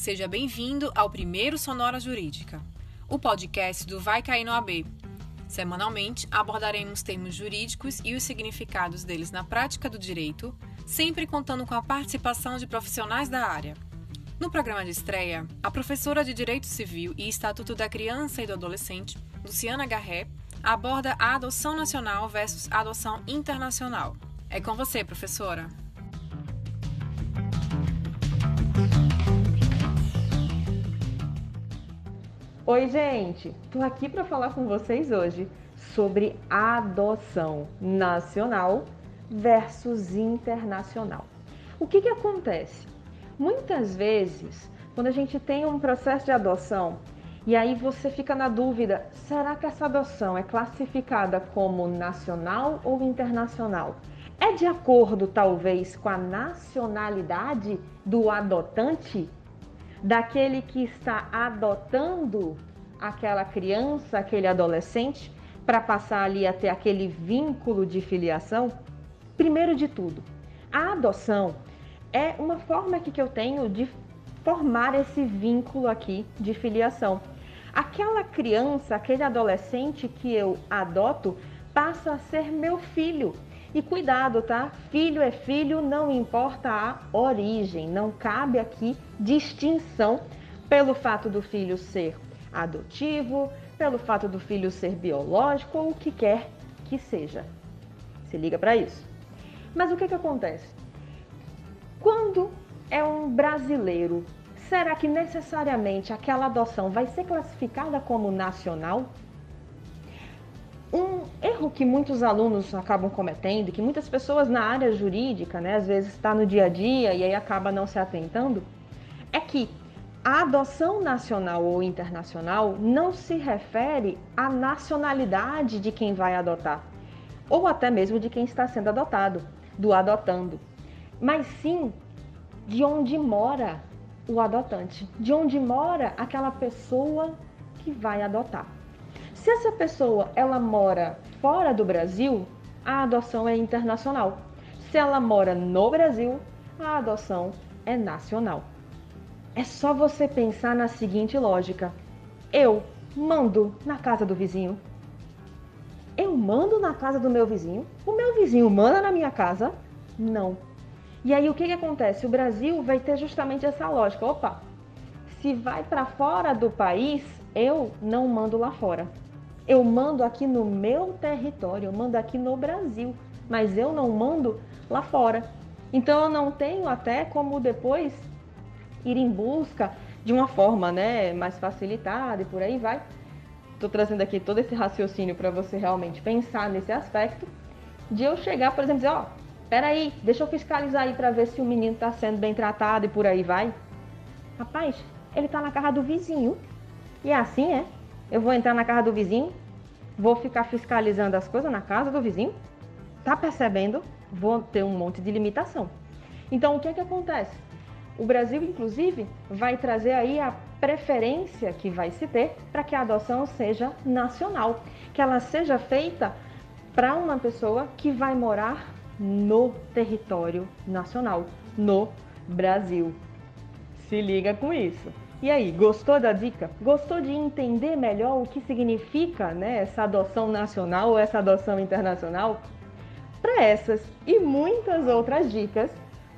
Seja bem-vindo ao primeiro Sonora Jurídica, o podcast do Vai Cair no AB. Semanalmente abordaremos termos jurídicos e os significados deles na prática do direito, sempre contando com a participação de profissionais da área. No programa de estreia, a professora de Direito Civil e Estatuto da Criança e do Adolescente, Luciana Garré, aborda a adoção nacional versus adoção internacional. É com você, professora. Oi, gente! Tô aqui para falar com vocês hoje sobre adoção nacional versus internacional. O que, que acontece? Muitas vezes, quando a gente tem um processo de adoção e aí você fica na dúvida: será que essa adoção é classificada como nacional ou internacional? É de acordo, talvez, com a nacionalidade do adotante? daquele que está adotando aquela criança, aquele adolescente, para passar ali até aquele vínculo de filiação? Primeiro de tudo, a adoção é uma forma aqui que eu tenho de formar esse vínculo aqui de filiação. Aquela criança, aquele adolescente que eu adoto, passa a ser meu filho. E cuidado, tá? Filho é filho, não importa a origem, não cabe aqui distinção pelo fato do filho ser adotivo, pelo fato do filho ser biológico ou o que quer que seja. Se liga para isso. Mas o que, que acontece? Quando é um brasileiro, será que necessariamente aquela adoção vai ser classificada como nacional? Um erro que muitos alunos acabam cometendo, que muitas pessoas na área jurídica, né, às vezes está no dia a dia e aí acaba não se atentando, é que a adoção nacional ou internacional não se refere à nacionalidade de quem vai adotar, ou até mesmo de quem está sendo adotado, do adotando, mas sim de onde mora o adotante, de onde mora aquela pessoa que vai adotar. Se essa pessoa ela mora fora do Brasil, a adoção é internacional. Se ela mora no Brasil, a adoção é nacional. É só você pensar na seguinte lógica: eu mando na casa do vizinho. Eu mando na casa do meu vizinho. O meu vizinho manda na minha casa? Não. E aí o que, que acontece? O Brasil vai ter justamente essa lógica. Opa, se vai para fora do país, eu não mando lá fora. Eu mando aqui no meu território, eu mando aqui no Brasil, mas eu não mando lá fora. Então eu não tenho até como depois ir em busca de uma forma né, mais facilitada e por aí vai. Estou trazendo aqui todo esse raciocínio para você realmente pensar nesse aspecto de eu chegar, por exemplo, dizer, ó, oh, peraí, deixa eu fiscalizar aí para ver se o menino está sendo bem tratado e por aí vai. Rapaz, ele está na casa do vizinho. E é assim, é? Eu vou entrar na casa do vizinho, vou ficar fiscalizando as coisas na casa do vizinho. Tá percebendo? Vou ter um monte de limitação. Então, o que é que acontece? O Brasil, inclusive, vai trazer aí a preferência que vai se ter para que a adoção seja nacional, que ela seja feita para uma pessoa que vai morar no território nacional, no Brasil. Se liga com isso. E aí, gostou da dica? Gostou de entender melhor o que significa né, essa adoção nacional ou essa adoção internacional? Para essas e muitas outras dicas,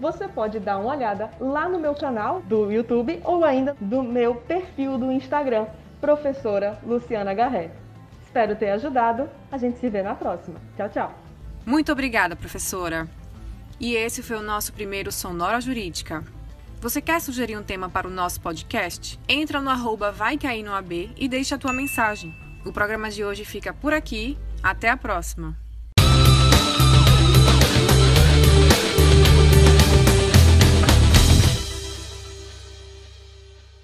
você pode dar uma olhada lá no meu canal do YouTube ou ainda do meu perfil do Instagram, professora Luciana Garré. Espero ter ajudado. A gente se vê na próxima. Tchau, tchau. Muito obrigada, professora. E esse foi o nosso primeiro Sonora Jurídica. Você quer sugerir um tema para o nosso podcast? Entra no arroba Vai Cair no AB e deixa a tua mensagem. O programa de hoje fica por aqui. Até a próxima!